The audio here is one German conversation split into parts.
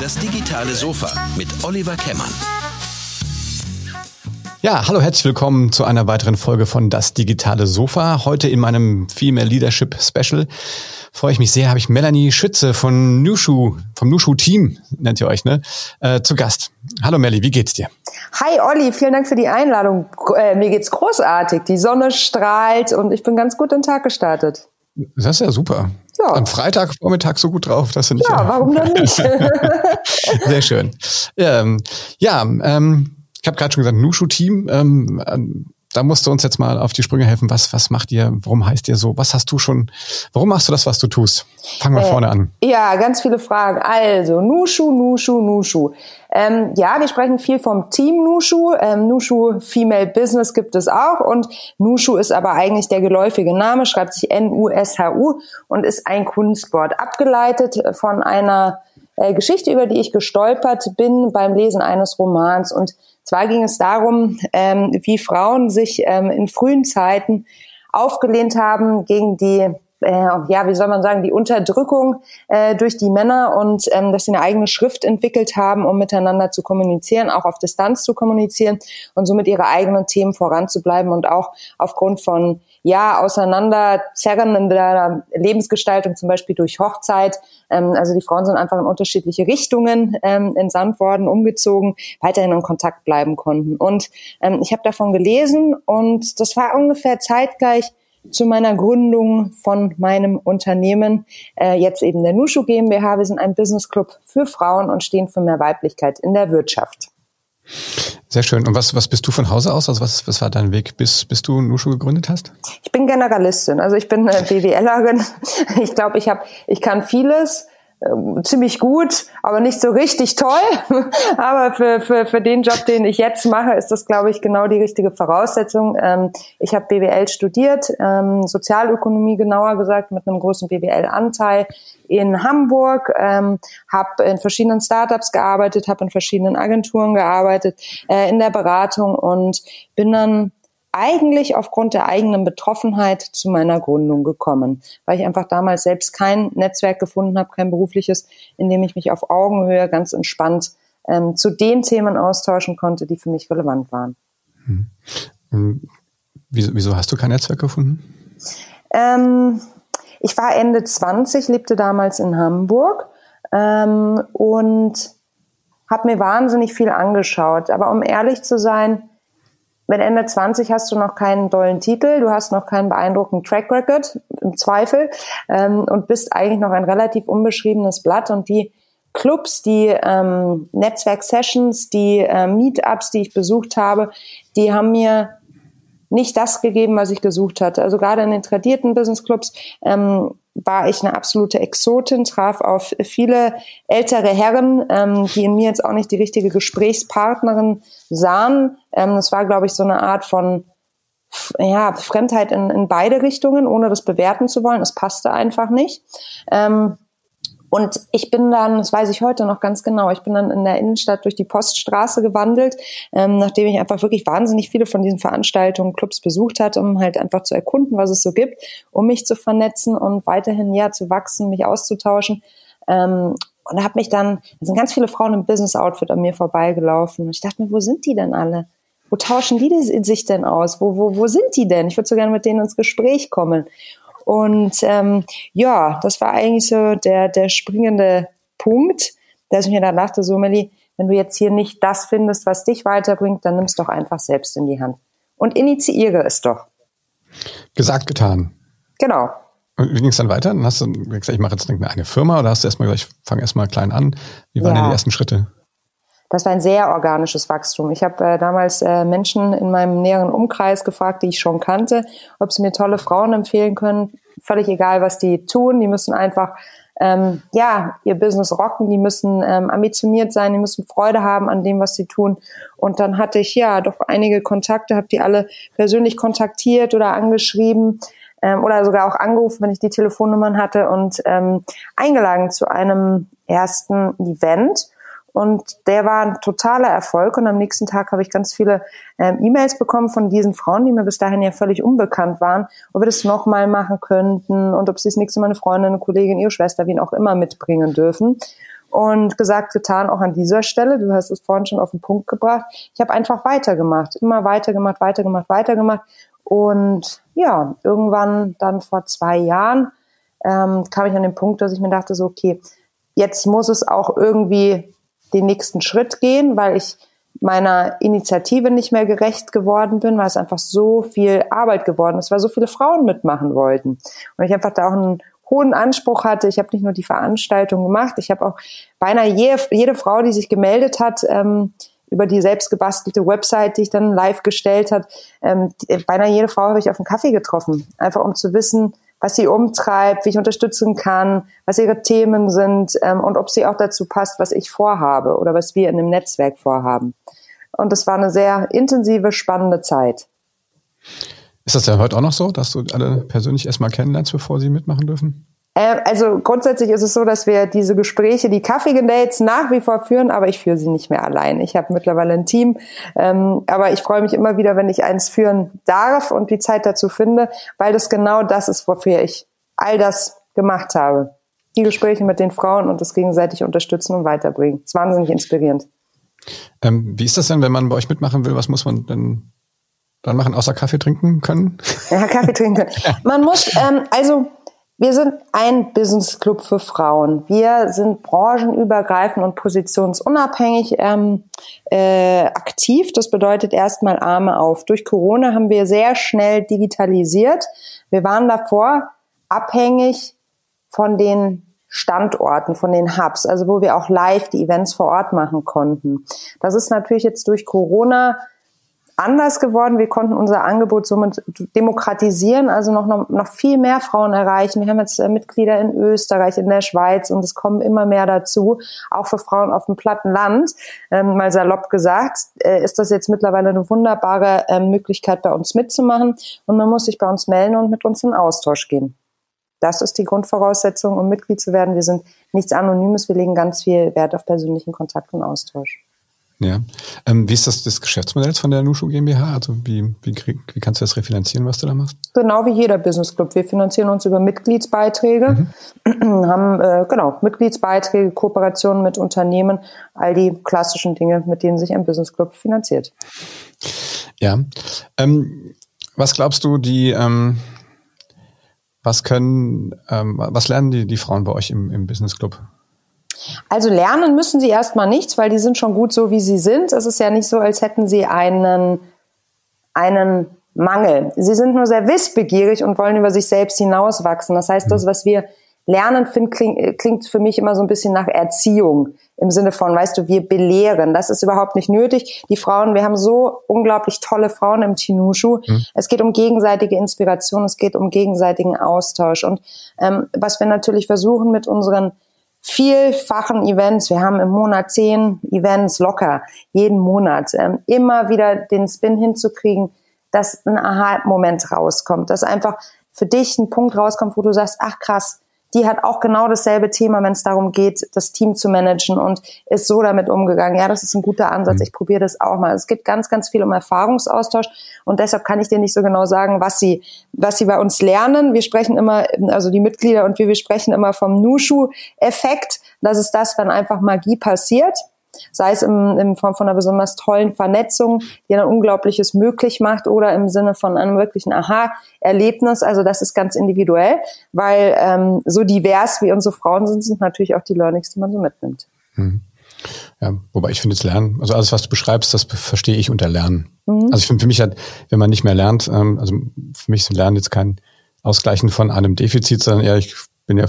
Das digitale Sofa mit Oliver Kemmern. Ja, hallo, herzlich willkommen zu einer weiteren Folge von Das digitale Sofa. Heute in meinem Female Leadership Special freue ich mich sehr, habe ich Melanie Schütze von Nushu, vom Nushu Team, nennt ihr euch, ne, äh, zu Gast. Hallo Melli, wie geht's dir? Hi Olli, vielen Dank für die Einladung. Äh, mir geht's großartig. Die Sonne strahlt und ich bin ganz gut in den Tag gestartet. Das ist ja super. Ja. Am Freitag Vormittag so gut drauf, dass du nicht. Ja, warum dann nicht? Sehr schön. Ähm, ja, ähm, ich habe gerade schon gesagt, Nushu-Team. Ähm, da musst du uns jetzt mal auf die Sprünge helfen. Was, was macht ihr? Warum heißt ihr so? Was hast du schon? Warum machst du das, was du tust? Fangen wir äh, vorne an. Ja, ganz viele Fragen. Also, Nushu, Nushu, Nushu. Ähm, ja, wir sprechen viel vom Team Nushu. Ähm, Nushu Female Business gibt es auch und Nushu ist aber eigentlich der geläufige Name, schreibt sich N-U-S-H-U und ist ein Kunstwort, abgeleitet von einer äh, Geschichte, über die ich gestolpert bin beim Lesen eines Romans. Und zwar ging es darum, ähm, wie Frauen sich ähm, in frühen Zeiten aufgelehnt haben gegen die äh, ja, wie soll man sagen, die Unterdrückung äh, durch die Männer und ähm, dass sie eine eigene Schrift entwickelt haben, um miteinander zu kommunizieren, auch auf Distanz zu kommunizieren und somit ihre eigenen Themen voranzubleiben und auch aufgrund von ja auseinanderzerren in der Lebensgestaltung, zum Beispiel durch Hochzeit. Ähm, also die Frauen sind einfach in unterschiedliche Richtungen ähm, entsandt worden, umgezogen, weiterhin in Kontakt bleiben konnten. Und ähm, ich habe davon gelesen und das war ungefähr zeitgleich zu meiner Gründung von meinem Unternehmen, äh, jetzt eben der Nushu GmbH. Wir sind ein Business Club für Frauen und stehen für mehr Weiblichkeit in der Wirtschaft. Sehr schön. Und was, was bist du von Hause aus? Also was, was war dein Weg, bis, bis du Nushu gegründet hast? Ich bin Generalistin. Also ich bin äh, BWLerin. Ich glaube, ich habe, ich kann vieles. Ähm, ziemlich gut, aber nicht so richtig toll. aber für, für, für den Job, den ich jetzt mache, ist das, glaube ich, genau die richtige Voraussetzung. Ähm, ich habe BWL studiert, ähm, Sozialökonomie genauer gesagt, mit einem großen BWL-Anteil in Hamburg, ähm, habe in verschiedenen Startups gearbeitet, habe in verschiedenen Agenturen gearbeitet, äh, in der Beratung und bin dann eigentlich aufgrund der eigenen Betroffenheit zu meiner Gründung gekommen, weil ich einfach damals selbst kein Netzwerk gefunden habe, kein berufliches, in dem ich mich auf Augenhöhe ganz entspannt ähm, zu den Themen austauschen konnte, die für mich relevant waren. Hm. Wieso, wieso hast du kein Netzwerk gefunden? Ähm, ich war Ende 20, lebte damals in Hamburg ähm, und habe mir wahnsinnig viel angeschaut. Aber um ehrlich zu sein, mit Ende 20 hast du noch keinen dollen Titel, du hast noch keinen beeindruckenden Track Record, im Zweifel, ähm, und bist eigentlich noch ein relativ unbeschriebenes Blatt. Und die Clubs, die ähm, Netzwerk-Sessions, die äh, Meetups, die ich besucht habe, die haben mir nicht das gegeben, was ich gesucht hatte. Also gerade in den tradierten Business Clubs ähm, war ich eine absolute Exotin, traf auf viele ältere Herren, ähm, die in mir jetzt auch nicht die richtige Gesprächspartnerin sahen. Ähm, das war, glaube ich, so eine Art von ja, Fremdheit in, in beide Richtungen, ohne das bewerten zu wollen. Es passte einfach nicht. Ähm, und ich bin dann, das weiß ich heute noch ganz genau, ich bin dann in der Innenstadt durch die Poststraße gewandelt, ähm, nachdem ich einfach wirklich wahnsinnig viele von diesen Veranstaltungen, Clubs besucht hatte, um halt einfach zu erkunden, was es so gibt, um mich zu vernetzen und weiterhin ja zu wachsen, mich auszutauschen. Ähm, und da hat mich dann, da sind ganz viele Frauen im Business-Outfit an mir vorbeigelaufen. Und ich dachte mir, wo sind die denn alle? Wo tauschen die sich denn aus? Wo, wo, wo sind die denn? Ich würde so gerne mit denen ins Gespräch kommen. Und ähm, ja, das war eigentlich so der, der springende Punkt, dass ich mir dann dachte, so Melli, wenn du jetzt hier nicht das findest, was dich weiterbringt, dann nimmst doch einfach selbst in die Hand. Und initiiere es doch. Gesagt, getan. Genau. Und wie ging es dann weiter? Dann hast du gesagt, ich mache jetzt eine Firma oder hast du erstmal gesagt, ich fange erstmal klein an? Wie waren ja. denn die ersten Schritte? Das war ein sehr organisches Wachstum. Ich habe äh, damals äh, Menschen in meinem näheren Umkreis gefragt, die ich schon kannte, ob sie mir tolle Frauen empfehlen können. Völlig egal, was die tun. Die müssen einfach ähm, ja ihr Business rocken. Die müssen ähm, ambitioniert sein. Die müssen Freude haben an dem, was sie tun. Und dann hatte ich ja doch einige Kontakte, habe die alle persönlich kontaktiert oder angeschrieben ähm, oder sogar auch angerufen, wenn ich die Telefonnummern hatte und ähm, eingeladen zu einem ersten Event Und der war ein totaler Erfolg. Und am nächsten Tag habe ich ganz viele ähm, E-Mails bekommen von diesen Frauen, die mir bis dahin ja völlig unbekannt waren, ob wir das nochmal machen könnten und ob sie das nächste Mal eine Freundin, eine Kollegin, ihre Schwester, wen auch immer mitbringen dürfen. Und gesagt, getan, auch an dieser Stelle, du hast es vorhin schon auf den Punkt gebracht, ich habe einfach weitergemacht, immer weitergemacht, weitergemacht, weitergemacht. Und ja, irgendwann dann vor zwei Jahren ähm, kam ich an den Punkt, dass ich mir dachte, so, okay, jetzt muss es auch irgendwie den nächsten Schritt gehen, weil ich meiner Initiative nicht mehr gerecht geworden bin, weil es einfach so viel Arbeit geworden ist, weil so viele Frauen mitmachen wollten. Und ich einfach da auch einen hohen Anspruch hatte. Ich habe nicht nur die Veranstaltung gemacht, ich habe auch beinahe jede, jede Frau, die sich gemeldet hat, ähm, über die selbst gebastelte Website, die ich dann live gestellt hat, ähm, beinahe jede Frau habe ich auf einen Kaffee getroffen, einfach um zu wissen, was sie umtreibt, wie ich unterstützen kann, was ihre Themen sind ähm, und ob sie auch dazu passt, was ich vorhabe oder was wir in dem Netzwerk vorhaben. Und das war eine sehr intensive, spannende Zeit. Ist das ja heute auch noch so, dass du alle persönlich erstmal kennenlernst, bevor sie mitmachen dürfen? Äh, also grundsätzlich ist es so, dass wir diese Gespräche, die Kaffee-Dates nach wie vor führen, aber ich führe sie nicht mehr allein. Ich habe mittlerweile ein Team, ähm, aber ich freue mich immer wieder, wenn ich eins führen darf und die Zeit dazu finde, weil das genau das ist, wofür ich all das gemacht habe. Die Gespräche mit den Frauen und das gegenseitig unterstützen und weiterbringen. Das ist wahnsinnig inspirierend. Ähm, wie ist das denn, wenn man bei euch mitmachen will? Was muss man denn dann machen, außer Kaffee trinken können? Ja, Kaffee trinken können. Man muss, ähm, also wir sind ein Business Club für Frauen. Wir sind branchenübergreifend und positionsunabhängig ähm, äh, aktiv. Das bedeutet erstmal Arme auf. Durch Corona haben wir sehr schnell digitalisiert. Wir waren davor abhängig von den Standorten, von den Hubs, also wo wir auch live die Events vor Ort machen konnten. Das ist natürlich jetzt durch Corona anders geworden. Wir konnten unser Angebot somit demokratisieren, also noch, noch, noch viel mehr Frauen erreichen. Wir haben jetzt äh, Mitglieder in Österreich, in der Schweiz und es kommen immer mehr dazu, auch für Frauen auf dem platten Land. Ähm, mal salopp gesagt, äh, ist das jetzt mittlerweile eine wunderbare äh, Möglichkeit, bei uns mitzumachen und man muss sich bei uns melden und mit uns in Austausch gehen. Das ist die Grundvoraussetzung, um Mitglied zu werden. Wir sind nichts Anonymes, wir legen ganz viel Wert auf persönlichen Kontakt und Austausch. Ja. Ähm, wie ist das, das Geschäftsmodell von der Nushu GmbH? Also wie, wie, wie kannst du das refinanzieren, was du da machst? Genau wie jeder Business Club. Wir finanzieren uns über Mitgliedsbeiträge, mhm. haben äh, genau Mitgliedsbeiträge, Kooperationen mit Unternehmen, all die klassischen Dinge, mit denen sich ein Business Club finanziert. Ja. Ähm, was glaubst du, die ähm, was können, ähm, was lernen die, die Frauen bei euch im, im Business Club? Also lernen müssen sie erstmal nichts, weil die sind schon gut so, wie sie sind. Es ist ja nicht so, als hätten sie einen, einen Mangel. Sie sind nur sehr wissbegierig und wollen über sich selbst hinauswachsen. Das heißt, das, was wir lernen, find, klingt, klingt für mich immer so ein bisschen nach Erziehung im Sinne von, weißt du, wir belehren. Das ist überhaupt nicht nötig. Die Frauen, wir haben so unglaublich tolle Frauen im Tinushu. Mhm. Es geht um gegenseitige Inspiration, es geht um gegenseitigen Austausch. Und ähm, was wir natürlich versuchen mit unseren vielfachen Events. Wir haben im Monat zehn Events locker, jeden Monat. Ähm, immer wieder den Spin hinzukriegen, dass ein Aha-Moment rauskommt, dass einfach für dich ein Punkt rauskommt, wo du sagst, ach krass, die hat auch genau dasselbe Thema, wenn es darum geht, das Team zu managen und ist so damit umgegangen. Ja, das ist ein guter Ansatz. Mhm. Ich probiere das auch mal. Es geht ganz, ganz viel um Erfahrungsaustausch und deshalb kann ich dir nicht so genau sagen, was sie, was sie bei uns lernen. Wir sprechen immer, also die Mitglieder und wir, wir sprechen immer vom Nushu-Effekt. Das ist das, wenn einfach Magie passiert sei es im, in Form von einer besonders tollen Vernetzung, die ein Unglaubliches möglich macht oder im Sinne von einem wirklichen Aha-Erlebnis. Also das ist ganz individuell, weil ähm, so divers wie unsere Frauen sind, sind natürlich auch die Learnings, die man so mitnimmt. Hm. Ja, wobei ich finde jetzt Lernen, also alles, was du beschreibst, das verstehe ich unter Lernen. Mhm. Also ich finde für mich halt, wenn man nicht mehr lernt, ähm, also für mich ist Lernen jetzt kein Ausgleichen von einem Defizit, sondern eher, ich bin ja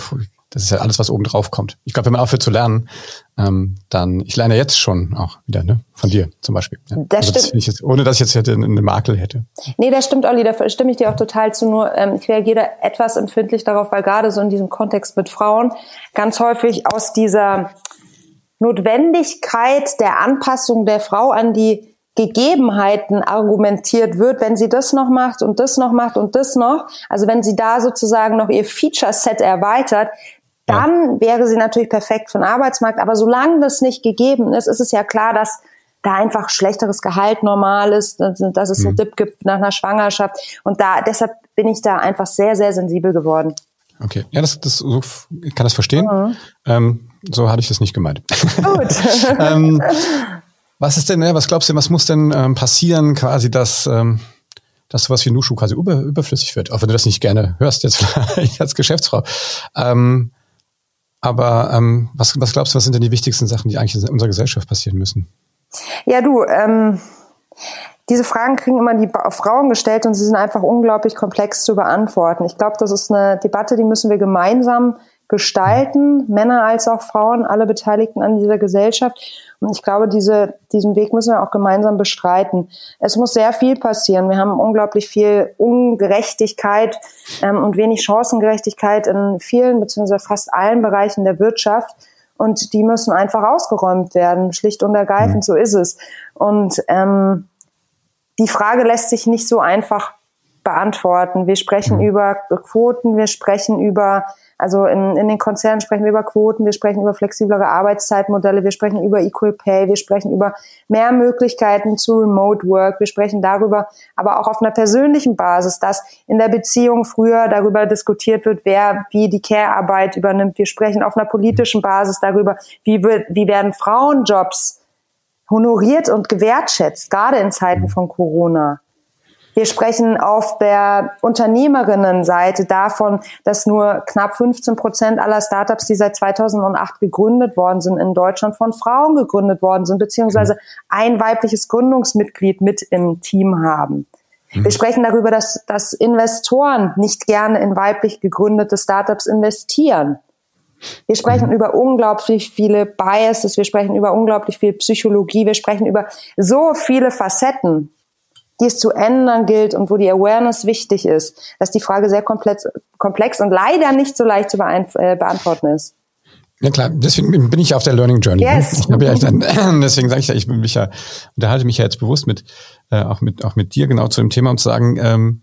das ist ja alles, was oben drauf kommt. Ich glaube, wenn man aufhört zu lernen, ähm, dann, ich lerne jetzt schon auch wieder, ne? Von dir zum Beispiel. Ja. Das also das stimmt. Jetzt, ohne dass ich jetzt hätte eine Makel hätte. Nee, das stimmt, Olli, da stimme ich dir auch total zu. Nur ähm, ich reagiere da etwas empfindlich darauf, weil gerade so in diesem Kontext mit Frauen ganz häufig aus dieser Notwendigkeit der Anpassung der Frau an die Gegebenheiten argumentiert wird, wenn sie das noch macht und das noch macht und das noch, also wenn sie da sozusagen noch ihr Feature-Set erweitert, dann ja. wäre sie natürlich perfekt für den Arbeitsmarkt. Aber solange das nicht gegeben ist, ist es ja klar, dass da einfach schlechteres Gehalt normal ist, dass es einen mhm. Dip gibt nach einer Schwangerschaft. Und da, deshalb bin ich da einfach sehr, sehr sensibel geworden. Okay, ja, das, das so, ich kann das verstehen. Mhm. Ähm, so hatte ich das nicht gemeint. Gut. ähm, was ist denn, ne, was glaubst du, was muss denn ähm, passieren, quasi, dass, ähm, dass sowas wie Nushu quasi über, überflüssig wird? Auch wenn du das nicht gerne hörst, jetzt vielleicht als Geschäftsfrau. Ähm, aber ähm, was, was glaubst du, was sind denn die wichtigsten Sachen, die eigentlich in unserer Gesellschaft passieren müssen? Ja, du, ähm, diese Fragen kriegen immer die Frauen gestellt und sie sind einfach unglaublich komplex zu beantworten. Ich glaube, das ist eine Debatte, die müssen wir gemeinsam gestalten, Männer als auch Frauen, alle Beteiligten an dieser Gesellschaft. Und ich glaube, diese, diesen Weg müssen wir auch gemeinsam bestreiten. Es muss sehr viel passieren. Wir haben unglaublich viel Ungerechtigkeit ähm, und wenig Chancengerechtigkeit in vielen beziehungsweise fast allen Bereichen der Wirtschaft. Und die müssen einfach ausgeräumt werden, schlicht und ergreifend, mhm. so ist es. Und ähm, die Frage lässt sich nicht so einfach beantworten. Wir sprechen mhm. über Quoten, wir sprechen über also in, in den Konzernen sprechen wir über Quoten, wir sprechen über flexiblere Arbeitszeitmodelle, wir sprechen über Equal Pay, wir sprechen über mehr Möglichkeiten zu Remote Work, wir sprechen darüber, aber auch auf einer persönlichen Basis, dass in der Beziehung früher darüber diskutiert wird, wer wie die Care-Arbeit übernimmt. Wir sprechen auf einer politischen Basis darüber, wie, wird, wie werden Frauenjobs honoriert und gewertschätzt, gerade in Zeiten von Corona. Wir sprechen auf der Unternehmerinnenseite davon, dass nur knapp 15 Prozent aller Startups, die seit 2008 gegründet worden sind, in Deutschland von Frauen gegründet worden sind, beziehungsweise ein weibliches Gründungsmitglied mit im Team haben. Mhm. Wir sprechen darüber, dass, dass Investoren nicht gerne in weiblich gegründete Startups investieren. Wir sprechen mhm. über unglaublich viele Biases, wir sprechen über unglaublich viel Psychologie, wir sprechen über so viele Facetten die es zu ändern gilt und wo die Awareness wichtig ist, dass die Frage sehr komplex, komplex und leider nicht so leicht zu äh, beantworten ist. Ja klar, deswegen bin ich auf der Learning Journey. Ne? Yes. Ich ja dann, deswegen sage ich ja, ich bin mich ja, unterhalte mich ja jetzt bewusst mit, äh, auch mit, auch mit dir genau zu dem Thema und zu sagen, ähm,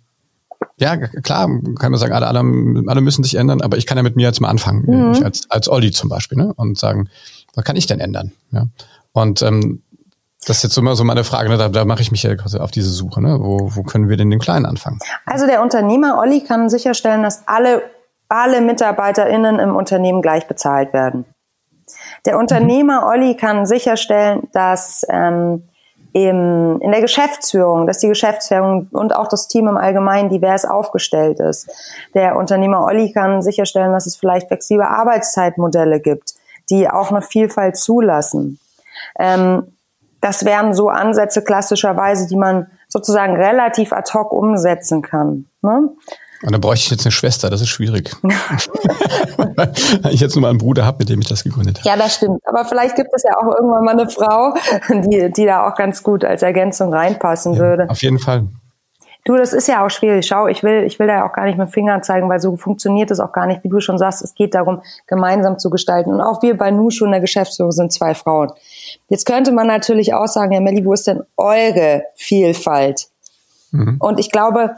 ja, klar, kann man sagen, alle, alle, alle müssen sich ändern, aber ich kann ja mit mir jetzt mal anfangen, mhm. ich als, als Olli zum Beispiel, ne? und sagen, was kann ich denn ändern? Ja? Und ähm, das ist jetzt immer so meine Frage, ne? da, da mache ich mich ja auf diese Suche. Ne? Wo, wo können wir denn den Kleinen anfangen? Also der Unternehmer Olli kann sicherstellen, dass alle, alle MitarbeiterInnen im Unternehmen gleich bezahlt werden. Der mhm. Unternehmer mhm. Olli kann sicherstellen, dass ähm, im, in der Geschäftsführung, dass die Geschäftsführung und auch das Team im Allgemeinen divers aufgestellt ist. Der Unternehmer Olli kann sicherstellen, dass es vielleicht flexible Arbeitszeitmodelle gibt, die auch eine Vielfalt zulassen. Ähm, das wären so Ansätze klassischerweise, die man sozusagen relativ ad hoc umsetzen kann. Ne? Und dann bräuchte ich jetzt eine Schwester, das ist schwierig. Weil ich jetzt nur mal einen Bruder habe, mit dem ich das gegründet habe. Ja, das stimmt. Aber vielleicht gibt es ja auch irgendwann mal eine Frau, die, die da auch ganz gut als Ergänzung reinpassen ja, würde. Auf jeden Fall. Du, das ist ja auch schwierig. Schau, ich will, ich will da ja auch gar nicht mit Fingern zeigen, weil so funktioniert es auch gar nicht, wie du schon sagst. Es geht darum, gemeinsam zu gestalten. Und auch wir bei Nushu in der Geschäftsführung sind zwei Frauen. Jetzt könnte man natürlich auch sagen, ja, Melli, wo ist denn eure Vielfalt? Mhm. Und ich glaube,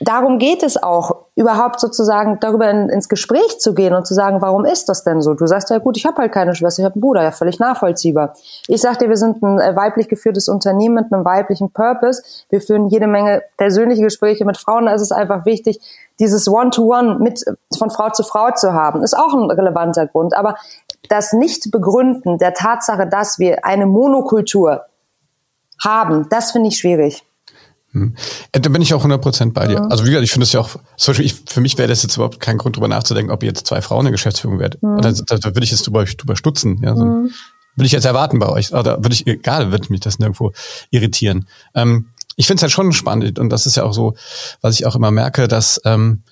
darum geht es auch, überhaupt sozusagen darüber in, ins Gespräch zu gehen und zu sagen, warum ist das denn so? Du sagst ja gut, ich habe halt keine Schwester, ich habe einen Bruder, ja völlig nachvollziehbar. Ich sag dir, wir sind ein äh, weiblich geführtes Unternehmen mit einem weiblichen Purpose. Wir führen jede Menge persönliche Gespräche mit Frauen. Da ist es einfach wichtig, dieses One-to-One mit von Frau zu Frau zu haben. Ist auch ein relevanter Grund. Aber das Nicht-Begründen der Tatsache, dass wir eine Monokultur haben, das finde ich schwierig. Hm. Da bin ich auch 100% bei dir. Mhm. Also wie gesagt, ich finde es ja auch, zum Beispiel, ich, für mich wäre das jetzt überhaupt kein Grund, drüber nachzudenken, ob ihr jetzt zwei Frauen in der Geschäftsführung werdet. Mhm. Da, da, da würde ich jetzt drüber, drüber stutzen. Ja, so. Mhm. Würde ich jetzt erwarten bei euch. Oder würde ich, egal, würde mich das nirgendwo irritieren. Ähm, ich finde es halt schon spannend und das ist ja auch so, was ich auch immer merke, dass ähm,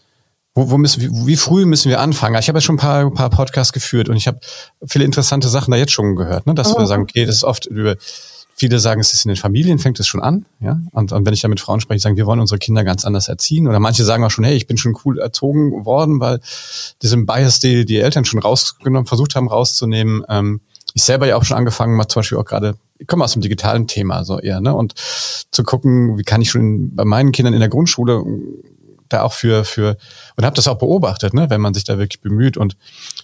wo, wo müssen, wie, wie früh müssen wir anfangen? Ich habe ja schon ein paar, ein paar Podcasts geführt und ich habe viele interessante Sachen da jetzt schon gehört, ne? dass mhm. wir sagen, okay, das ist oft über Viele sagen, es ist in den Familien, fängt es schon an. Ja? Und, und wenn ich da mit Frauen spreche, sagen, wir wollen unsere Kinder ganz anders erziehen. Oder manche sagen auch schon, hey, ich bin schon cool erzogen worden, weil diesen Bias, die die Eltern schon rausgenommen, versucht haben rauszunehmen. Ähm, ich selber ja auch schon angefangen, mal zum Beispiel auch gerade, ich komme aus dem digitalen Thema so eher, ne? Und zu gucken, wie kann ich schon bei meinen Kindern in der Grundschule da auch für, für, und habe das auch beobachtet, ne, wenn man sich da wirklich bemüht und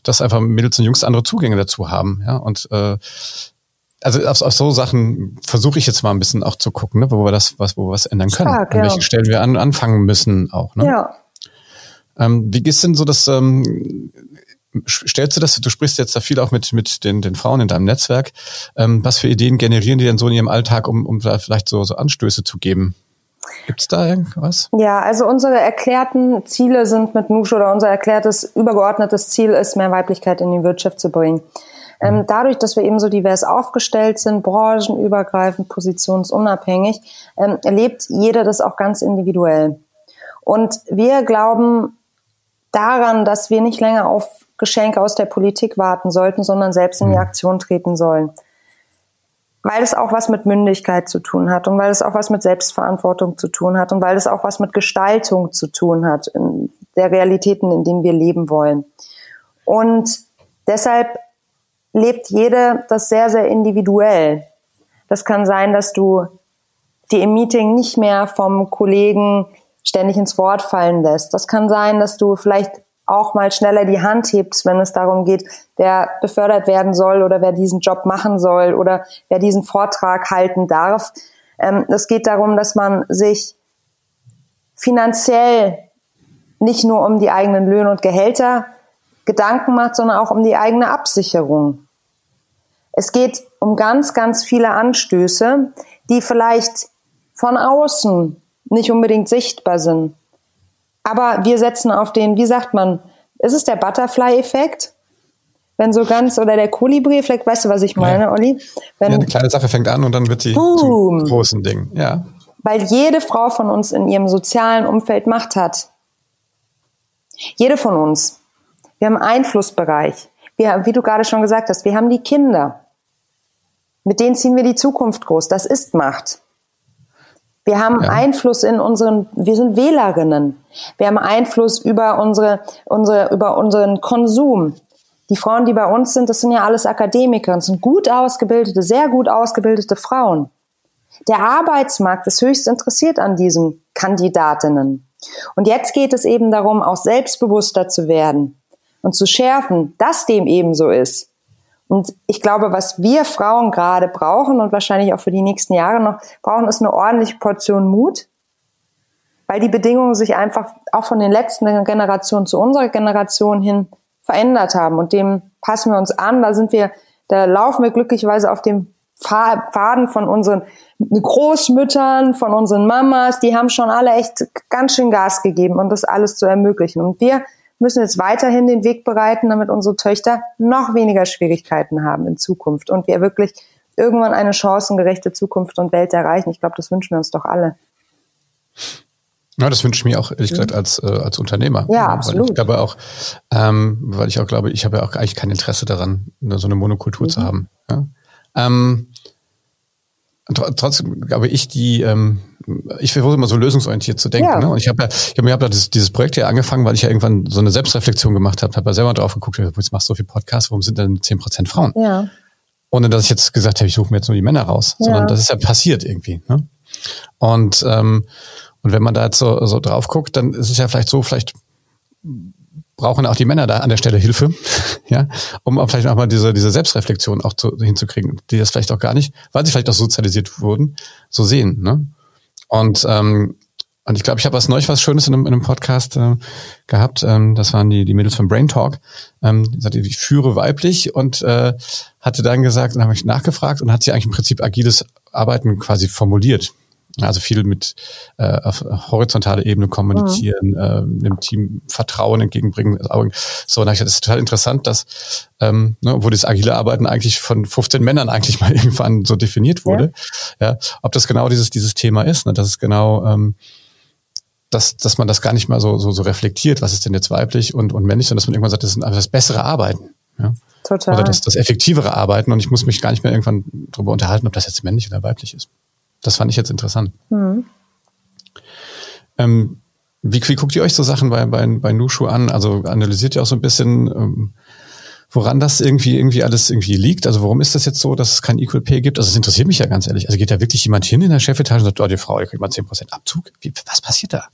das einfach Mädels und Jungs andere Zugänge dazu haben, ja, und äh, also auf, auf so Sachen versuche ich jetzt mal ein bisschen auch zu gucken, ne, wo wir das, was, wo wir was ändern können. Stark, an welchen Stellen wir an, anfangen müssen auch. Ne? Ja. Ähm, wie ist denn so das, ähm, stellst du das, du sprichst jetzt da viel auch mit, mit den, den Frauen in deinem Netzwerk, ähm, was für Ideen generieren die denn so in ihrem Alltag, um, um da vielleicht so, so Anstöße zu geben? Gibt es da irgendwas? Ja, also unsere erklärten Ziele sind mit Nusch oder unser erklärtes übergeordnetes Ziel ist, mehr Weiblichkeit in die Wirtschaft zu bringen. Ähm, mhm. dadurch, dass wir eben so divers aufgestellt sind, branchenübergreifend, positionsunabhängig, ähm, erlebt jeder das auch ganz individuell. Und wir glauben daran, dass wir nicht länger auf Geschenke aus der Politik warten sollten, sondern selbst in die mhm. Aktion treten sollen. Weil es auch was mit Mündigkeit zu tun hat und weil es auch was mit Selbstverantwortung zu tun hat und weil es auch was mit Gestaltung zu tun hat in der Realitäten, in denen wir leben wollen. Und deshalb lebt jede das sehr, sehr individuell. Das kann sein, dass du die im Meeting nicht mehr vom Kollegen ständig ins Wort fallen lässt. Das kann sein, dass du vielleicht auch mal schneller die Hand hebst, wenn es darum geht, wer befördert werden soll oder wer diesen Job machen soll oder wer diesen Vortrag halten darf. Ähm, es geht darum, dass man sich finanziell nicht nur um die eigenen Löhne und Gehälter Gedanken macht, sondern auch um die eigene Absicherung. Es geht um ganz, ganz viele Anstöße, die vielleicht von außen nicht unbedingt sichtbar sind. Aber wir setzen auf den, wie sagt man, ist es der Butterfly-Effekt? Wenn so ganz, oder der Kolibri-Effekt, weißt du, was ich meine, ja. Olli? Wenn, ja, eine kleine Sache fängt an und dann wird sie boom, zum großen Ding, ja. Weil jede Frau von uns in ihrem sozialen Umfeld Macht hat. Jede von uns. Wir haben Einflussbereich. Wir, wie du gerade schon gesagt hast, wir haben die Kinder. Mit denen ziehen wir die Zukunft groß. Das ist Macht. Wir haben ja. Einfluss in unseren, wir sind Wählerinnen. Wir haben Einfluss über unsere, unsere, über unseren Konsum. Die Frauen, die bei uns sind, das sind ja alles Akademiker und sind gut ausgebildete, sehr gut ausgebildete Frauen. Der Arbeitsmarkt ist höchst interessiert an diesen Kandidatinnen. Und jetzt geht es eben darum, auch selbstbewusster zu werden und zu schärfen, dass dem eben so ist. Und ich glaube, was wir Frauen gerade brauchen und wahrscheinlich auch für die nächsten Jahre noch brauchen, ist eine ordentliche Portion Mut, weil die Bedingungen sich einfach auch von den letzten Generationen zu unserer Generation hin verändert haben. Und dem passen wir uns an. Da sind wir, da laufen wir glücklicherweise auf dem Faden von unseren Großmüttern, von unseren Mamas. Die haben schon alle echt ganz schön Gas gegeben, um das alles zu ermöglichen. Und wir müssen jetzt weiterhin den Weg bereiten, damit unsere Töchter noch weniger Schwierigkeiten haben in Zukunft und wir wirklich irgendwann eine chancengerechte Zukunft und Welt erreichen. Ich glaube, das wünschen wir uns doch alle. Ja, das wünsche ich mir auch, ehrlich gesagt, als, äh, als Unternehmer. Ja, absolut. Weil ich glaube auch, ähm, weil ich auch glaube, ich habe ja auch eigentlich kein Interesse daran, so eine Monokultur mhm. zu haben. Ja? Ähm, trotzdem glaube ich, die, ähm, ich versuche immer so lösungsorientiert zu denken. Ja. Ne? Und ich habe ja, ich habe mir hab dieses, dieses Projekt ja angefangen, weil ich ja irgendwann so eine Selbstreflexion gemacht habe, habe ja selber drauf geguckt, jetzt machst du so viel Podcasts, warum sind denn zehn Prozent Frauen? Ja. Ohne dass ich jetzt gesagt habe, ich suche mir jetzt nur die Männer raus, ja. sondern das ist ja passiert irgendwie. Ne? Und ähm, und wenn man da jetzt so, so drauf guckt, dann ist es ja vielleicht so, vielleicht brauchen auch die Männer da an der Stelle Hilfe, ja, um auch vielleicht auch mal diese, diese Selbstreflexion auch zu, hinzukriegen, die das vielleicht auch gar nicht, weil sie vielleicht auch sozialisiert wurden, so sehen. Ne? Und ähm, und ich glaube, ich habe was neulich was Schönes in einem, in einem Podcast äh, gehabt. Ähm, das waren die, die Mädels von Brain Talk. Ähm, die sagte, ich führe weiblich und äh, hatte dann gesagt, dann habe ich nachgefragt und hat sie eigentlich im Prinzip agiles Arbeiten quasi formuliert. Also viel mit äh, auf horizontaler Ebene kommunizieren, mhm. äh, dem Team Vertrauen entgegenbringen. So, und da ich, das ist total interessant, dass ähm, ne, wo das agile Arbeiten eigentlich von 15 Männern eigentlich mal irgendwann so definiert wurde. Ja, ja ob das genau dieses dieses Thema ist, ne, dass es genau ähm, dass, dass man das gar nicht mal so, so, so reflektiert, was ist denn jetzt weiblich und, und männlich, sondern dass man irgendwann sagt, das ist das bessere Arbeiten. Ja? Total. Oder das, das effektivere Arbeiten und ich muss mich gar nicht mehr irgendwann darüber unterhalten, ob das jetzt männlich oder weiblich ist. Das fand ich jetzt interessant. Mhm. Ähm, wie, wie guckt ihr euch so Sachen bei, bei, bei Nushu an? Also analysiert ihr auch so ein bisschen, ähm, woran das irgendwie, irgendwie alles irgendwie liegt? Also warum ist das jetzt so, dass es kein Equal Pay gibt? Also es interessiert mich ja ganz ehrlich. Also geht da wirklich jemand hin in der Chefetage und sagt, oh, die Frau, ihr kriegt mal zehn Prozent Abzug? Wie, was passiert da?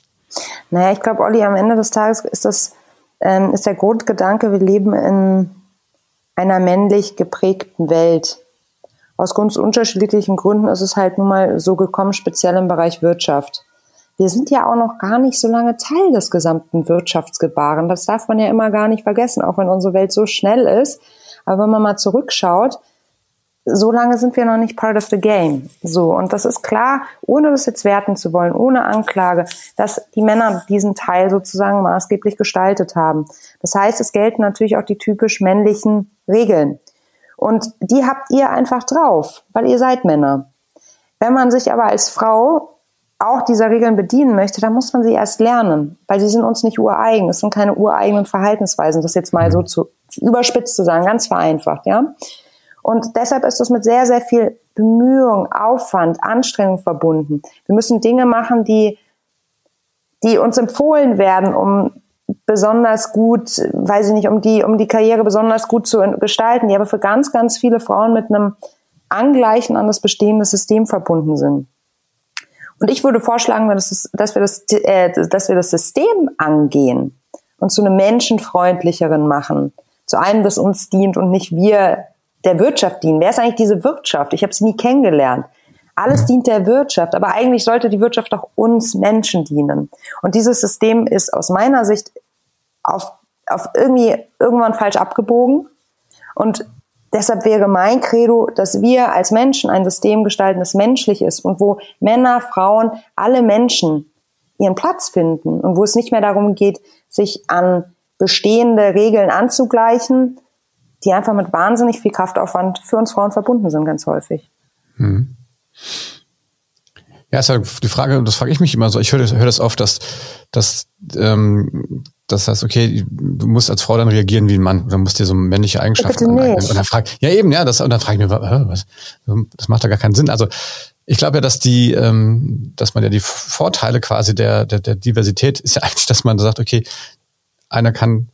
Naja, ich glaube, Olli, am Ende des Tages ist das, ähm, ist der Grundgedanke, wir leben in einer männlich geprägten Welt. Aus ganz unterschiedlichen Gründen ist es halt nun mal so gekommen, speziell im Bereich Wirtschaft. Wir sind ja auch noch gar nicht so lange Teil des gesamten Wirtschaftsgebaren. Das darf man ja immer gar nicht vergessen, auch wenn unsere Welt so schnell ist. Aber wenn man mal zurückschaut, so lange sind wir noch nicht part of the game. So. Und das ist klar, ohne das jetzt werten zu wollen, ohne Anklage, dass die Männer diesen Teil sozusagen maßgeblich gestaltet haben. Das heißt, es gelten natürlich auch die typisch männlichen Regeln. Und die habt ihr einfach drauf, weil ihr seid Männer. Wenn man sich aber als Frau auch dieser Regeln bedienen möchte, dann muss man sie erst lernen, weil sie sind uns nicht ureigen. Es sind keine ureigenen Verhaltensweisen, das jetzt mal so zu überspitzt zu sagen, ganz vereinfacht, ja. Und deshalb ist das mit sehr, sehr viel Bemühung, Aufwand, Anstrengung verbunden. Wir müssen Dinge machen, die, die uns empfohlen werden, um besonders gut, weiß ich nicht, um die, um die Karriere besonders gut zu gestalten, die aber für ganz, ganz viele Frauen mit einem Angleichen an das bestehende System verbunden sind. Und ich würde vorschlagen, dass, wir das, äh, dass wir das System angehen und zu einem menschenfreundlicheren machen, zu einem, das uns dient und nicht wir der Wirtschaft dienen. Wer ist eigentlich diese Wirtschaft? Ich habe sie nie kennengelernt. Alles dient der Wirtschaft, aber eigentlich sollte die Wirtschaft auch uns Menschen dienen. Und dieses System ist aus meiner Sicht auf, auf irgendwie irgendwann falsch abgebogen. Und deshalb wäre mein Credo, dass wir als Menschen ein System gestalten, das menschlich ist und wo Männer, Frauen, alle Menschen ihren Platz finden und wo es nicht mehr darum geht, sich an bestehende Regeln anzugleichen, die einfach mit wahnsinnig viel Kraftaufwand für uns Frauen verbunden sind, ganz häufig. Hm. Ja, ist ja die Frage, das frage ich mich immer so. Ich höre das, höre das oft, dass, dass ähm, das heißt, okay, du musst als Frau dann reagieren wie ein Mann oder musst dir so männliche Eigenschaften aneignen. Und dann frage ja eben, ja, das, und dann frage ich mir, was, das macht ja gar keinen Sinn. Also ich glaube ja, dass die, ähm, dass man ja die Vorteile quasi der, der, der Diversität ist ja eigentlich, dass man sagt, okay, einer kann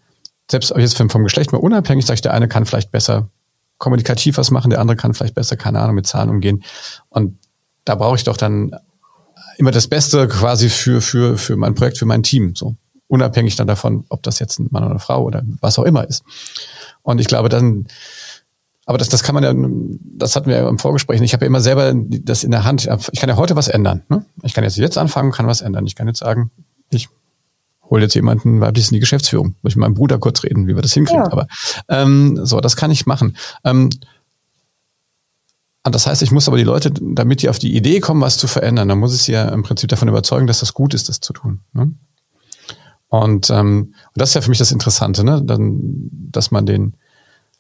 selbst jetzt vom Geschlecht mal unabhängig, sage ich, der eine kann vielleicht besser kommunikativ was machen, der andere kann vielleicht besser, keine Ahnung, mit Zahlen umgehen. Und da brauche ich doch dann immer das Beste quasi für, für, für mein Projekt, für mein Team. So. Unabhängig dann davon, ob das jetzt ein Mann oder eine Frau oder was auch immer ist. Und ich glaube dann, aber das, das kann man ja, das hatten wir ja im Vorgespräch. Ich habe ja immer selber das in der Hand. Ich kann ja heute was ändern. Ne? Ich kann jetzt jetzt anfangen, kann was ändern. Ich kann jetzt sagen, ich hole jetzt jemanden weiblich in die Geschäftsführung. Muss ich mit meinem Bruder kurz reden, wie wir das hinkriegen. Ja. Aber ähm, so, das kann ich machen. Ähm, das heißt, ich muss aber die Leute, damit die auf die Idee kommen, was zu verändern, dann muss ich sie ja im Prinzip davon überzeugen, dass das gut ist, das zu tun. Ne? Und, ähm, und das ist ja für mich das Interessante, ne? Dann, dass man den.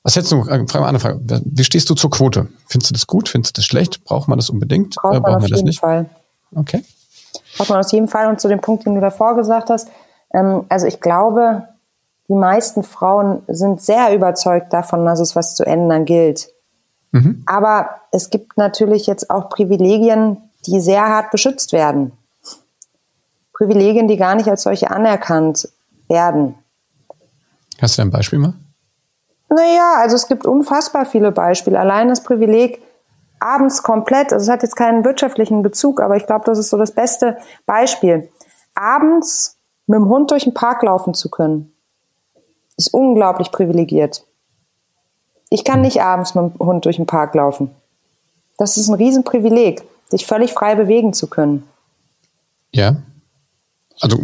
Was jetzt noch, äh, frage mal eine Frage. Wie stehst du zur Quote? Findest du das gut? Findest du das schlecht? Braucht man das unbedingt? Braucht man, Braucht man auf jeden Fall. Okay. Braucht man auf jeden Fall. Und zu dem Punkt, den du davor gesagt hast, ähm, also ich glaube, die meisten Frauen sind sehr überzeugt davon, dass es was zu ändern gilt. Mhm. Aber es gibt natürlich jetzt auch Privilegien, die sehr hart beschützt werden. Privilegien, die gar nicht als solche anerkannt werden. Hast du ein Beispiel mal? Naja, also es gibt unfassbar viele Beispiele. Allein das Privileg, abends komplett, also es hat jetzt keinen wirtschaftlichen Bezug, aber ich glaube, das ist so das beste Beispiel. Abends mit dem Hund durch den Park laufen zu können, ist unglaublich privilegiert. Ich kann nicht abends mit dem Hund durch den Park laufen. Das ist ein Riesenprivileg, sich völlig frei bewegen zu können. Ja, also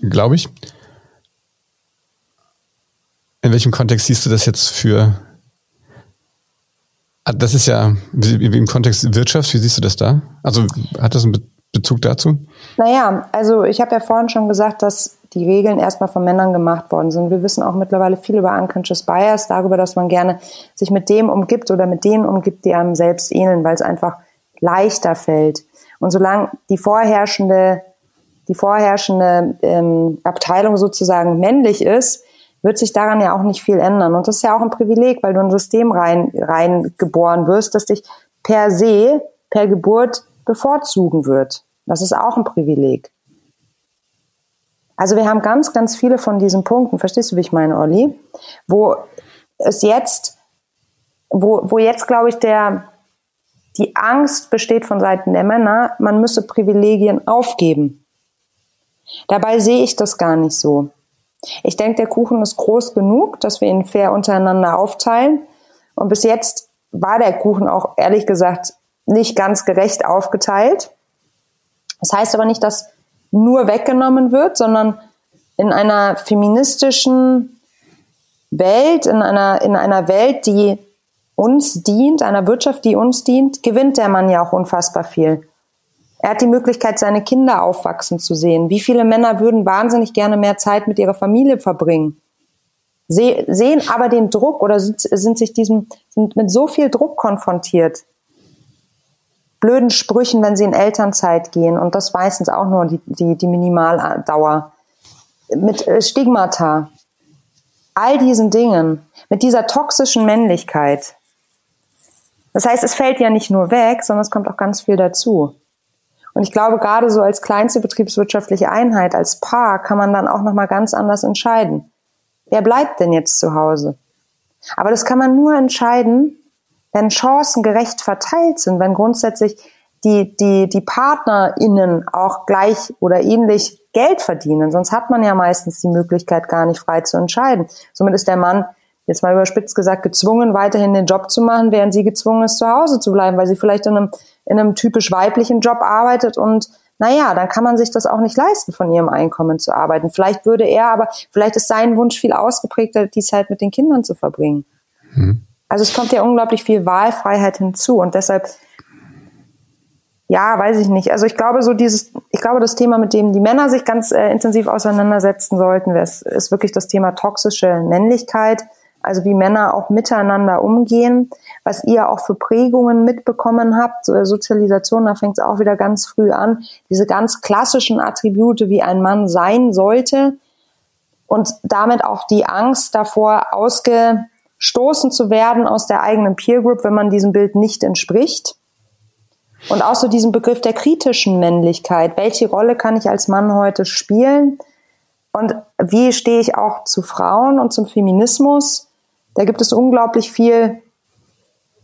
glaube ich. In welchem Kontext siehst du das jetzt für? Ah, das ist ja im Kontext Wirtschaft, wie siehst du das da? Also hat das einen Bezug dazu? Naja, also ich habe ja vorhin schon gesagt, dass die Regeln erstmal von Männern gemacht worden sind. Wir wissen auch mittlerweile viel über Unconscious Bias, darüber, dass man gerne sich mit dem umgibt oder mit denen umgibt, die einem selbst ähneln, weil es einfach leichter fällt. Und solange die vorherrschende, die vorherrschende ähm, Abteilung sozusagen männlich ist, wird sich daran ja auch nicht viel ändern. Und das ist ja auch ein Privileg, weil du in ein System rein, rein geboren wirst, das dich per se, per Geburt bevorzugen wird. Das ist auch ein Privileg. Also wir haben ganz, ganz viele von diesen Punkten, verstehst du, wie ich meine, Olli, wo es jetzt, wo, wo jetzt, glaube ich, der, die Angst besteht von Seiten der Männer, man müsse Privilegien aufgeben. Dabei sehe ich das gar nicht so. Ich denke, der Kuchen ist groß genug, dass wir ihn fair untereinander aufteilen. Und bis jetzt war der Kuchen auch ehrlich gesagt nicht ganz gerecht aufgeteilt. Das heißt aber nicht, dass nur weggenommen wird, sondern in einer feministischen Welt, in einer, in einer Welt, die uns dient, einer Wirtschaft, die uns dient, gewinnt der Mann ja auch unfassbar viel. Er hat die Möglichkeit, seine Kinder aufwachsen zu sehen. Wie viele Männer würden wahnsinnig gerne mehr Zeit mit ihrer Familie verbringen? Se sehen aber den Druck oder sind sich diesem, sind mit so viel Druck konfrontiert. Blöden Sprüchen, wenn sie in Elternzeit gehen und das meistens auch nur die, die, die Minimaldauer. Mit äh, Stigmata. All diesen Dingen. Mit dieser toxischen Männlichkeit. Das heißt, es fällt ja nicht nur weg, sondern es kommt auch ganz viel dazu. Und ich glaube, gerade so als kleinste betriebswirtschaftliche Einheit, als Paar, kann man dann auch nochmal ganz anders entscheiden. Wer bleibt denn jetzt zu Hause? Aber das kann man nur entscheiden, wenn Chancen gerecht verteilt sind, wenn grundsätzlich die, die, die PartnerInnen auch gleich oder ähnlich Geld verdienen. Sonst hat man ja meistens die Möglichkeit, gar nicht frei zu entscheiden. Somit ist der Mann jetzt mal überspitzt gesagt, gezwungen, weiterhin den Job zu machen, während sie gezwungen ist, zu Hause zu bleiben, weil sie vielleicht in einem, in einem typisch weiblichen Job arbeitet und naja, dann kann man sich das auch nicht leisten, von ihrem Einkommen zu arbeiten. Vielleicht würde er aber, vielleicht ist sein Wunsch viel ausgeprägter, die Zeit mit den Kindern zu verbringen. Mhm. Also es kommt ja unglaublich viel Wahlfreiheit hinzu und deshalb, ja, weiß ich nicht. Also ich glaube so dieses, ich glaube das Thema, mit dem die Männer sich ganz äh, intensiv auseinandersetzen sollten, ist, ist wirklich das Thema toxische Männlichkeit also wie Männer auch miteinander umgehen, was ihr auch für Prägungen mitbekommen habt, so Sozialisation, da fängt es auch wieder ganz früh an, diese ganz klassischen Attribute, wie ein Mann sein sollte und damit auch die Angst davor ausgestoßen zu werden aus der eigenen Peer Group, wenn man diesem Bild nicht entspricht. Und auch so diesen Begriff der kritischen Männlichkeit. Welche Rolle kann ich als Mann heute spielen? Und wie stehe ich auch zu Frauen und zum Feminismus? da gibt es unglaublich viel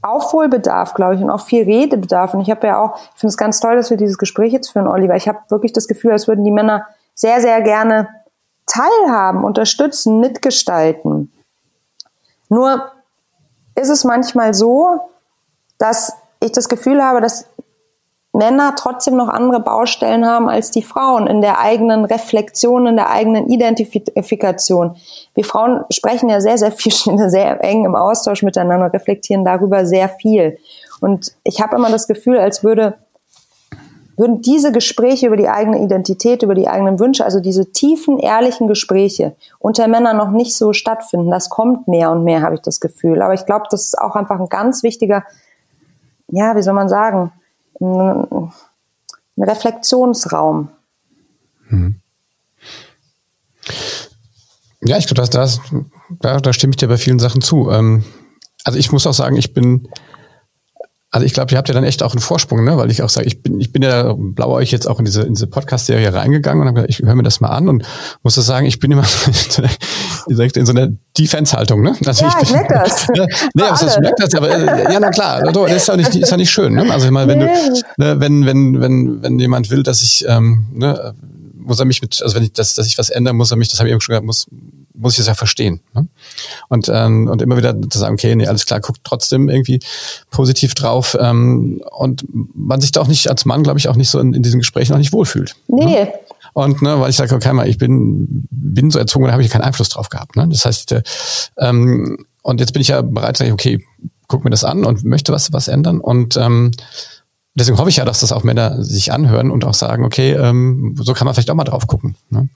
Aufholbedarf, glaube ich, und auch viel Redebedarf. Und ich habe ja auch, ich finde es ganz toll, dass wir dieses Gespräch jetzt führen, Oliver. Ich habe wirklich das Gefühl, als würden die Männer sehr, sehr gerne teilhaben, unterstützen, mitgestalten. Nur ist es manchmal so, dass ich das Gefühl habe, dass Männer trotzdem noch andere Baustellen haben als die Frauen in der eigenen Reflexion, in der eigenen Identifikation. Wir Frauen sprechen ja sehr, sehr viel, sehr eng im Austausch miteinander, reflektieren darüber sehr viel. Und ich habe immer das Gefühl, als würde würden diese Gespräche über die eigene Identität, über die eigenen Wünsche, also diese tiefen, ehrlichen Gespräche unter Männern noch nicht so stattfinden. Das kommt mehr und mehr, habe ich das Gefühl. Aber ich glaube, das ist auch einfach ein ganz wichtiger, ja, wie soll man sagen, ein Reflexionsraum. Hm. Ja, ich glaube, da, da stimme ich dir bei vielen Sachen zu. Ähm, also ich muss auch sagen, ich bin also ich glaube, ihr habt ja dann echt auch einen Vorsprung, ne? weil ich auch sage, ich bin, ich bin ja blau euch jetzt auch in diese, in diese Podcast-Serie reingegangen und habe gesagt, ich höre mir das mal an und muss das sagen, ich bin immer direkt in so einer Defense-Haltung. Ne? Also ja, ich, ich merke das. ja, nee, also ich merke das, aber äh, ja, na klar, das ist ja nicht, ist ja nicht schön. Ne? Also meine, wenn nee. du, ne, wenn, wenn, wenn, wenn jemand will, dass ich, ähm, ne, muss er mich mit, also wenn ich, dass, dass ich was ändere, muss er mich, das habe ich eben schon gesagt, muss, muss ich es ja verstehen. Ne? Und, ähm, und immer wieder zu sagen, okay, nee, alles klar, guckt trotzdem irgendwie positiv drauf. Ähm, und man sich da auch nicht als Mann, glaube ich, auch nicht so in, in diesen Gesprächen auch nicht wohlfühlt. Ne? Nee. Ne? Und ne, weil ich sage, okay, mal, ich bin, bin so erzogen, da habe ich keinen Einfluss drauf gehabt. Ne? Das heißt, äh, ähm, und jetzt bin ich ja bereit zu sagen, okay, guck mir das an und möchte was, was ändern. Und ähm, deswegen hoffe ich ja, dass das auch Männer sich anhören und auch sagen, okay, ähm, so kann man vielleicht auch mal drauf gucken. Ne?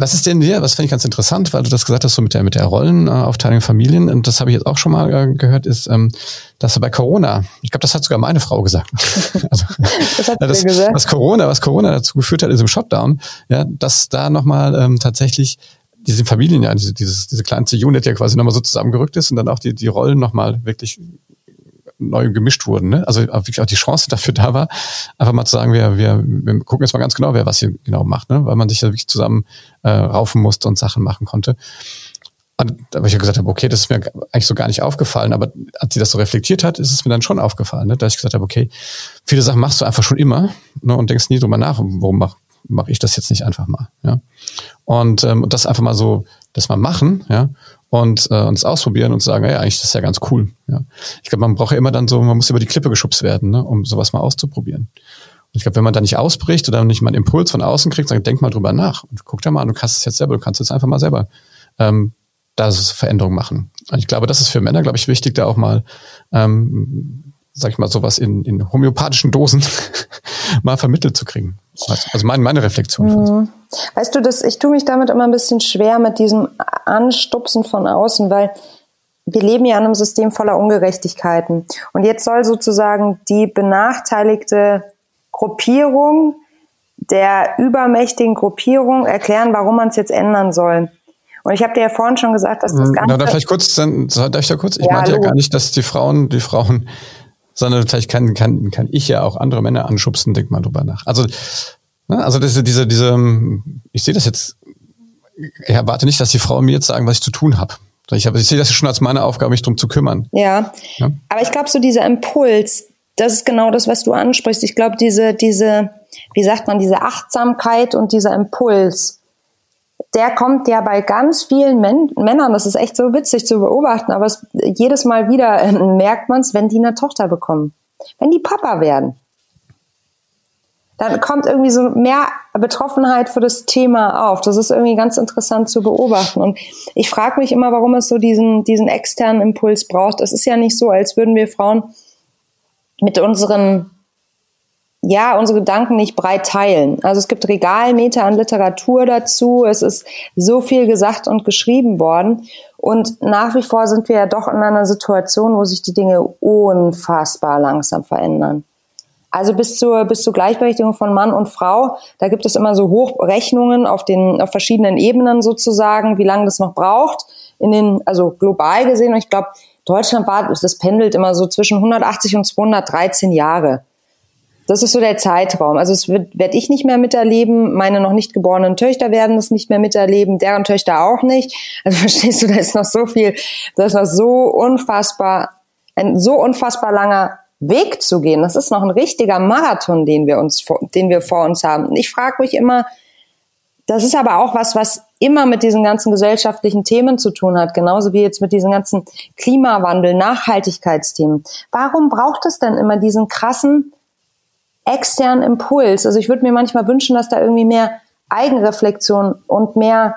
Was ist denn dir, was finde ich ganz interessant, weil du das gesagt hast, so mit der, mit der Rollenaufteilung Familien, und das habe ich jetzt auch schon mal äh, gehört, ist, ähm, dass bei Corona, ich glaube, das hat sogar meine Frau gesagt. also, das hat das, gesagt. Was Corona, was Corona dazu geführt hat, in diesem Shutdown, ja, dass da nochmal ähm, tatsächlich diese Familien, ja, diese, dieses, diese kleinste Unit ja quasi nochmal so zusammengerückt ist und dann auch die, die Rollen nochmal wirklich neu gemischt wurden. Ne? Also wirklich auch die Chance dafür da war, einfach mal zu sagen, wir, wir, wir gucken jetzt mal ganz genau, wer was hier genau macht, ne? weil man sich ja wirklich zusammen äh, raufen musste und Sachen machen konnte. Und da habe ich ja gesagt habe, okay, das ist mir eigentlich so gar nicht aufgefallen, aber als sie das so reflektiert hat, ist es mir dann schon aufgefallen, ne? dass ich gesagt habe, okay, viele Sachen machst du einfach schon immer ne? und denkst nie drüber nach, warum mach, mache ich das jetzt nicht einfach mal. Ja? Und ähm, das einfach mal so, das mal machen, ja, und äh, uns ausprobieren und sagen, ja, eigentlich das ist ja ganz cool. Ja. Ich glaube, man braucht ja immer dann so, man muss über die Klippe geschubst werden, ne, um sowas mal auszuprobieren. Und ich glaube, wenn man da nicht ausbricht oder nicht mal einen Impuls von außen kriegt, dann denk mal drüber nach und guck da mal an, du kannst es jetzt selber, du kannst jetzt einfach mal selber ähm, da Veränderungen machen. Und ich glaube, das ist für Männer, glaube ich, wichtig, da auch mal ähm, sag ich mal, sowas in, in homöopathischen Dosen mal vermittelt zu kriegen. Also meine, meine Reflexion. Mhm. Weißt du, das, ich tue mich damit immer ein bisschen schwer mit diesem Anstupsen von außen, weil wir leben ja in einem System voller Ungerechtigkeiten. Und jetzt soll sozusagen die benachteiligte Gruppierung der übermächtigen Gruppierung erklären, warum man es jetzt ändern soll. Und ich habe dir ja vorhin schon gesagt, dass das Ganze... Na, da vielleicht kurz, dann, darf ich da kurz? Ich ja, meinte ja gar nicht, dass die Frauen, die Frauen sondern vielleicht kann, kann, kann ich ja auch andere Männer anschubsen, denk mal drüber nach. Also, ne, also diese, diese, diese, ich sehe das jetzt, ich erwarte nicht, dass die Frauen mir jetzt sagen, was ich zu tun habe. Ich, hab, ich sehe das schon als meine Aufgabe, mich drum zu kümmern. Ja, ja? aber ich glaube, so dieser Impuls, das ist genau das, was du ansprichst. Ich glaube, diese, diese, wie sagt man, diese Achtsamkeit und dieser Impuls, der kommt ja bei ganz vielen Män Männern, das ist echt so witzig zu beobachten, aber es, jedes Mal wieder äh, merkt man es, wenn die eine Tochter bekommen, wenn die Papa werden. Dann kommt irgendwie so mehr Betroffenheit für das Thema auf. Das ist irgendwie ganz interessant zu beobachten. Und ich frage mich immer, warum es so diesen, diesen externen Impuls braucht. Es ist ja nicht so, als würden wir Frauen mit unseren ja, unsere Gedanken nicht breit teilen. Also es gibt Regalmeter an Literatur dazu. Es ist so viel gesagt und geschrieben worden. Und nach wie vor sind wir ja doch in einer Situation, wo sich die Dinge unfassbar langsam verändern. Also bis zur, bis zur Gleichberechtigung von Mann und Frau, da gibt es immer so Hochrechnungen auf den, auf verschiedenen Ebenen sozusagen, wie lange das noch braucht, in den, also global gesehen. Und ich glaube, Deutschland war, das pendelt immer so zwischen 180 und 213 Jahre. Das ist so der Zeitraum. Also es werde ich nicht mehr miterleben. Meine noch nicht geborenen Töchter werden es nicht mehr miterleben. Deren Töchter auch nicht. Also verstehst du, da ist noch so viel, da ist noch so unfassbar, ein so unfassbar langer Weg zu gehen. Das ist noch ein richtiger Marathon, den wir uns, den wir vor uns haben. Ich frage mich immer, das ist aber auch was, was immer mit diesen ganzen gesellschaftlichen Themen zu tun hat, genauso wie jetzt mit diesen ganzen Klimawandel, Nachhaltigkeitsthemen. Warum braucht es denn immer diesen krassen externen Impuls. Also ich würde mir manchmal wünschen, dass da irgendwie mehr Eigenreflexion und mehr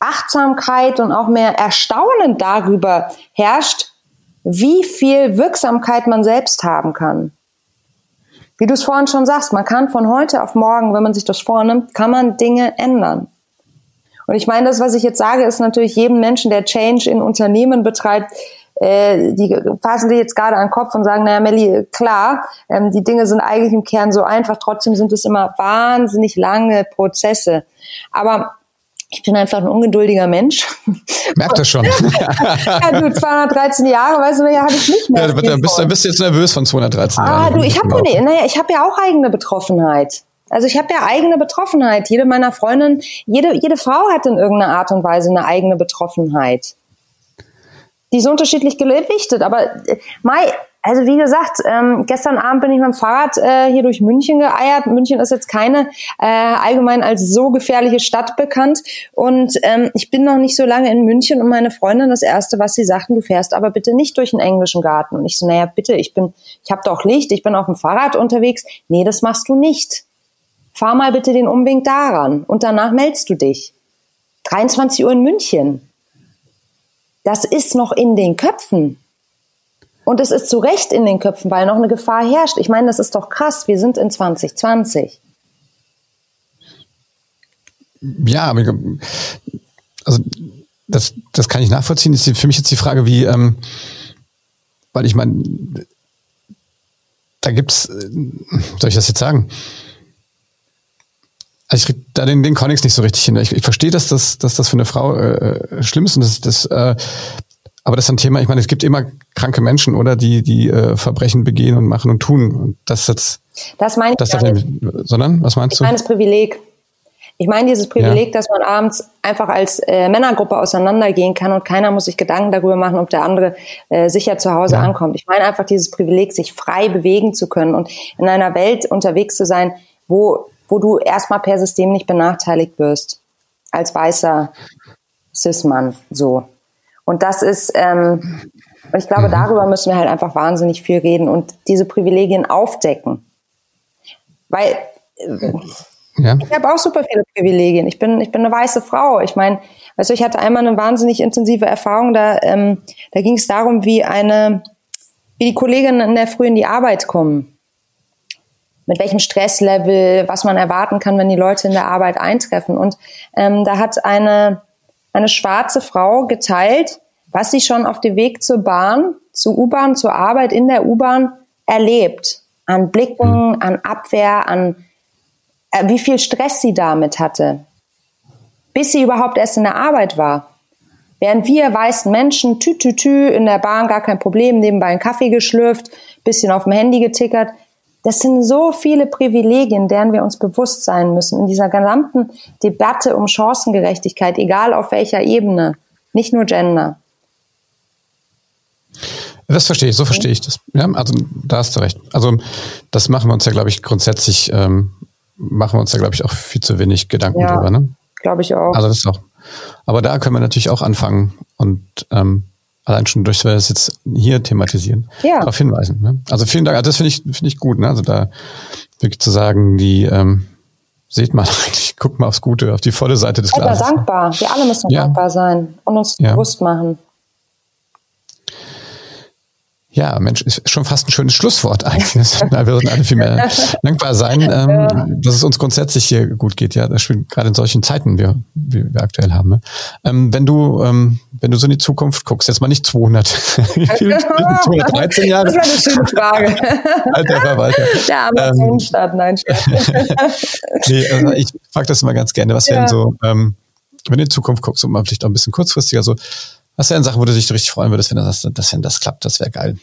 Achtsamkeit und auch mehr Erstaunen darüber herrscht, wie viel Wirksamkeit man selbst haben kann. Wie du es vorhin schon sagst, man kann von heute auf morgen, wenn man sich das vornimmt, kann man Dinge ändern. Und ich meine, das, was ich jetzt sage, ist natürlich jedem Menschen, der Change in Unternehmen betreibt, äh, die fassen sich jetzt gerade an den Kopf und sagen, naja, Melli, klar, ähm, die Dinge sind eigentlich im Kern so einfach, trotzdem sind es immer wahnsinnig lange Prozesse. Aber ich bin einfach ein ungeduldiger Mensch. Merkt das schon. ja, du, 213 Jahre, weißt du, ja, habe ich nicht mehr. Ja, dann bist, dann bist du jetzt nervös von 213 ah, Jahren. Ah, du, ich habe ja, naja, ich habe ja auch eigene Betroffenheit. Also ich habe ja eigene Betroffenheit. Jede meiner Freundinnen, jede, jede Frau hat in irgendeiner Art und Weise eine eigene Betroffenheit die ist unterschiedlich gewichtet. Aber äh, Mai, also wie gesagt, ähm, gestern Abend bin ich mit dem Fahrrad äh, hier durch München geeiert. München ist jetzt keine äh, allgemein als so gefährliche Stadt bekannt. Und ähm, ich bin noch nicht so lange in München und meine Freundin, das Erste, was sie sagten, du fährst aber bitte nicht durch den englischen Garten. Und ich so, naja, bitte, ich bin, ich habe doch Licht, ich bin auf dem Fahrrad unterwegs. Nee, das machst du nicht. Fahr mal bitte den Umweg daran und danach meldest du dich. 23 Uhr in München das ist noch in den Köpfen. Und es ist zu Recht in den Köpfen, weil noch eine Gefahr herrscht. Ich meine, das ist doch krass. Wir sind in 2020. Ja, aber also das, das kann ich nachvollziehen. Ist für mich jetzt die Frage, wie, ähm, weil ich meine, da gibt's, äh, soll ich das jetzt sagen? Also ich da den, den Konnex nicht so richtig hin. Ich, ich verstehe, dass das, dass das für eine Frau äh, schlimm ist und das, das äh, aber das ist ein Thema, ich meine, es gibt immer kranke Menschen, oder, die, die äh, Verbrechen begehen und machen und tun. Und das jetzt. Das meine ich das darf nicht. Sondern, was meinst ich du? Ich meine das Privileg. Ich meine dieses Privileg, ja. dass man abends einfach als äh, Männergruppe auseinandergehen kann und keiner muss sich Gedanken darüber machen, ob der andere äh, sicher zu Hause ja. ankommt. Ich meine einfach dieses Privileg, sich frei bewegen zu können und in einer Welt unterwegs zu sein, wo wo du erstmal per System nicht benachteiligt wirst. Als weißer Cis-Mann, so. Und das ist, ähm, ich glaube, mhm. darüber müssen wir halt einfach wahnsinnig viel reden und diese Privilegien aufdecken. Weil äh, ja. ich habe auch super viele Privilegien. Ich bin, ich bin eine weiße Frau. Ich meine, weißt du, ich hatte einmal eine wahnsinnig intensive Erfahrung, da, ähm, da ging es darum, wie eine, wie die Kolleginnen in der Früh in die Arbeit kommen mit welchem Stresslevel, was man erwarten kann, wenn die Leute in der Arbeit eintreffen. Und ähm, da hat eine, eine schwarze Frau geteilt, was sie schon auf dem Weg zur Bahn, zur U-Bahn, zur Arbeit in der U-Bahn erlebt. An Blicken, mhm. an Abwehr, an äh, wie viel Stress sie damit hatte. Bis sie überhaupt erst in der Arbeit war. Während wir weißen Menschen, tü, tü, tü, in der Bahn gar kein Problem, nebenbei einen Kaffee geschlürft, bisschen auf dem Handy getickert, das sind so viele Privilegien, deren wir uns bewusst sein müssen in dieser gesamten Debatte um Chancengerechtigkeit, egal auf welcher Ebene, nicht nur Gender. Das verstehe ich, so verstehe ich das. Ja, also da hast du recht. Also das machen wir uns ja, glaube ich, grundsätzlich, ähm, machen wir uns ja, glaube ich, auch viel zu wenig Gedanken ja, drüber. Ne? Glaube ich auch. Also das auch. Aber da können wir natürlich auch anfangen und ähm, allein schon durch, weil wir das jetzt hier thematisieren, ja. darauf hinweisen. Ne? Also vielen Dank, also das finde ich, finde ich gut, ne? Also da wirklich zu sagen, die ähm, seht mal eigentlich, guckt mal aufs Gute, auf die volle Seite des Glases. Ja, dankbar. Wir alle müssen ja. dankbar sein und uns ja. bewusst machen. Ja, Mensch, ist schon fast ein schönes Schlusswort eigentlich. wir würden alle viel mehr dankbar sein, ähm, dass es uns grundsätzlich hier gut geht. Ja, das spielt gerade in solchen Zeiten, wie, wie wir aktuell haben. Ne? Ähm, wenn du, ähm, wenn du so in die Zukunft guckst, jetzt mal nicht 200, 213 Jahre. Das war eine schöne Frage. Alter Verwalter. Der Amazon-Staat, nein, nee, also ich frage das immer ganz gerne. Was ja. wären so, ähm, wenn du in die Zukunft guckst, und mal vielleicht auch ein bisschen kurzfristiger so, was wären Sachen, wo du dich richtig freuen würdest, wenn das, das, wenn das klappt? Das wäre geil.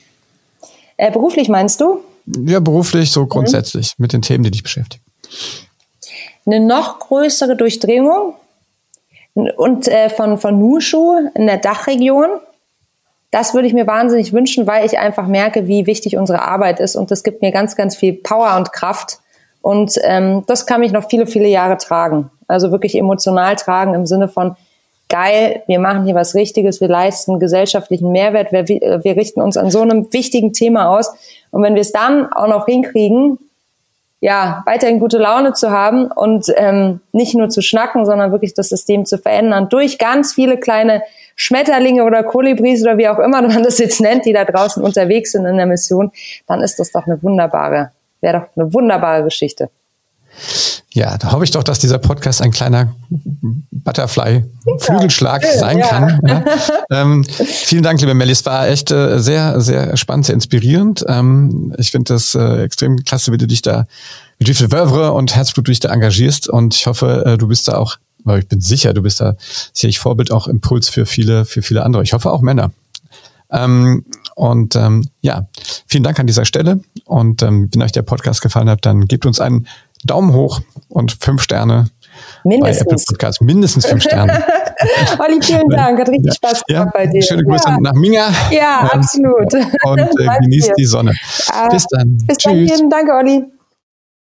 Äh, beruflich meinst du? Ja, beruflich, so grundsätzlich, mhm. mit den Themen, die dich beschäftigen. Eine noch größere Durchdringung und äh, von, von Nushu in der Dachregion. Das würde ich mir wahnsinnig wünschen, weil ich einfach merke, wie wichtig unsere Arbeit ist und das gibt mir ganz, ganz viel Power und Kraft. Und ähm, das kann mich noch viele, viele Jahre tragen. Also wirklich emotional tragen im Sinne von, geil, wir machen hier was Richtiges, wir leisten gesellschaftlichen Mehrwert, wir, wir richten uns an so einem wichtigen Thema aus. Und wenn wir es dann auch noch hinkriegen, ja, weiterhin gute Laune zu haben und ähm, nicht nur zu schnacken, sondern wirklich das System zu verändern durch ganz viele kleine Schmetterlinge oder Kolibris oder wie auch immer man das jetzt nennt, die da draußen unterwegs sind in der Mission, dann ist das doch eine wunderbare, wäre doch eine wunderbare Geschichte. Ja, da hoffe ich doch, dass dieser Podcast ein kleiner Butterfly-Flügelschlag ja, sein ja. kann. Ja. Ähm, vielen Dank, liebe Melli. Es war echt äh, sehr, sehr spannend, sehr inspirierend. Ähm, ich finde das äh, extrem klasse, wie du dich da, mit wie viel Wölvre und Herzblut du dich da engagierst. Und ich hoffe, äh, du bist da auch, weil ich bin sicher, du bist da sicherlich Vorbild, auch Impuls für viele, für viele andere. Ich hoffe auch Männer. Ähm, und ähm, ja, vielen Dank an dieser Stelle. Und ähm, wenn euch der Podcast gefallen hat, dann gebt uns einen Daumen hoch und fünf Sterne. Mindestens. Podcast. Mindestens fünf Sterne. Olli, vielen Dank. Hat richtig Spaß gemacht ja, bei dir. Schöne Grüße ja. nach Minga. Ja, und, absolut. Und äh, genießt die Sonne. Bis dann. Bis Tschüss. dann. Danke, Olli.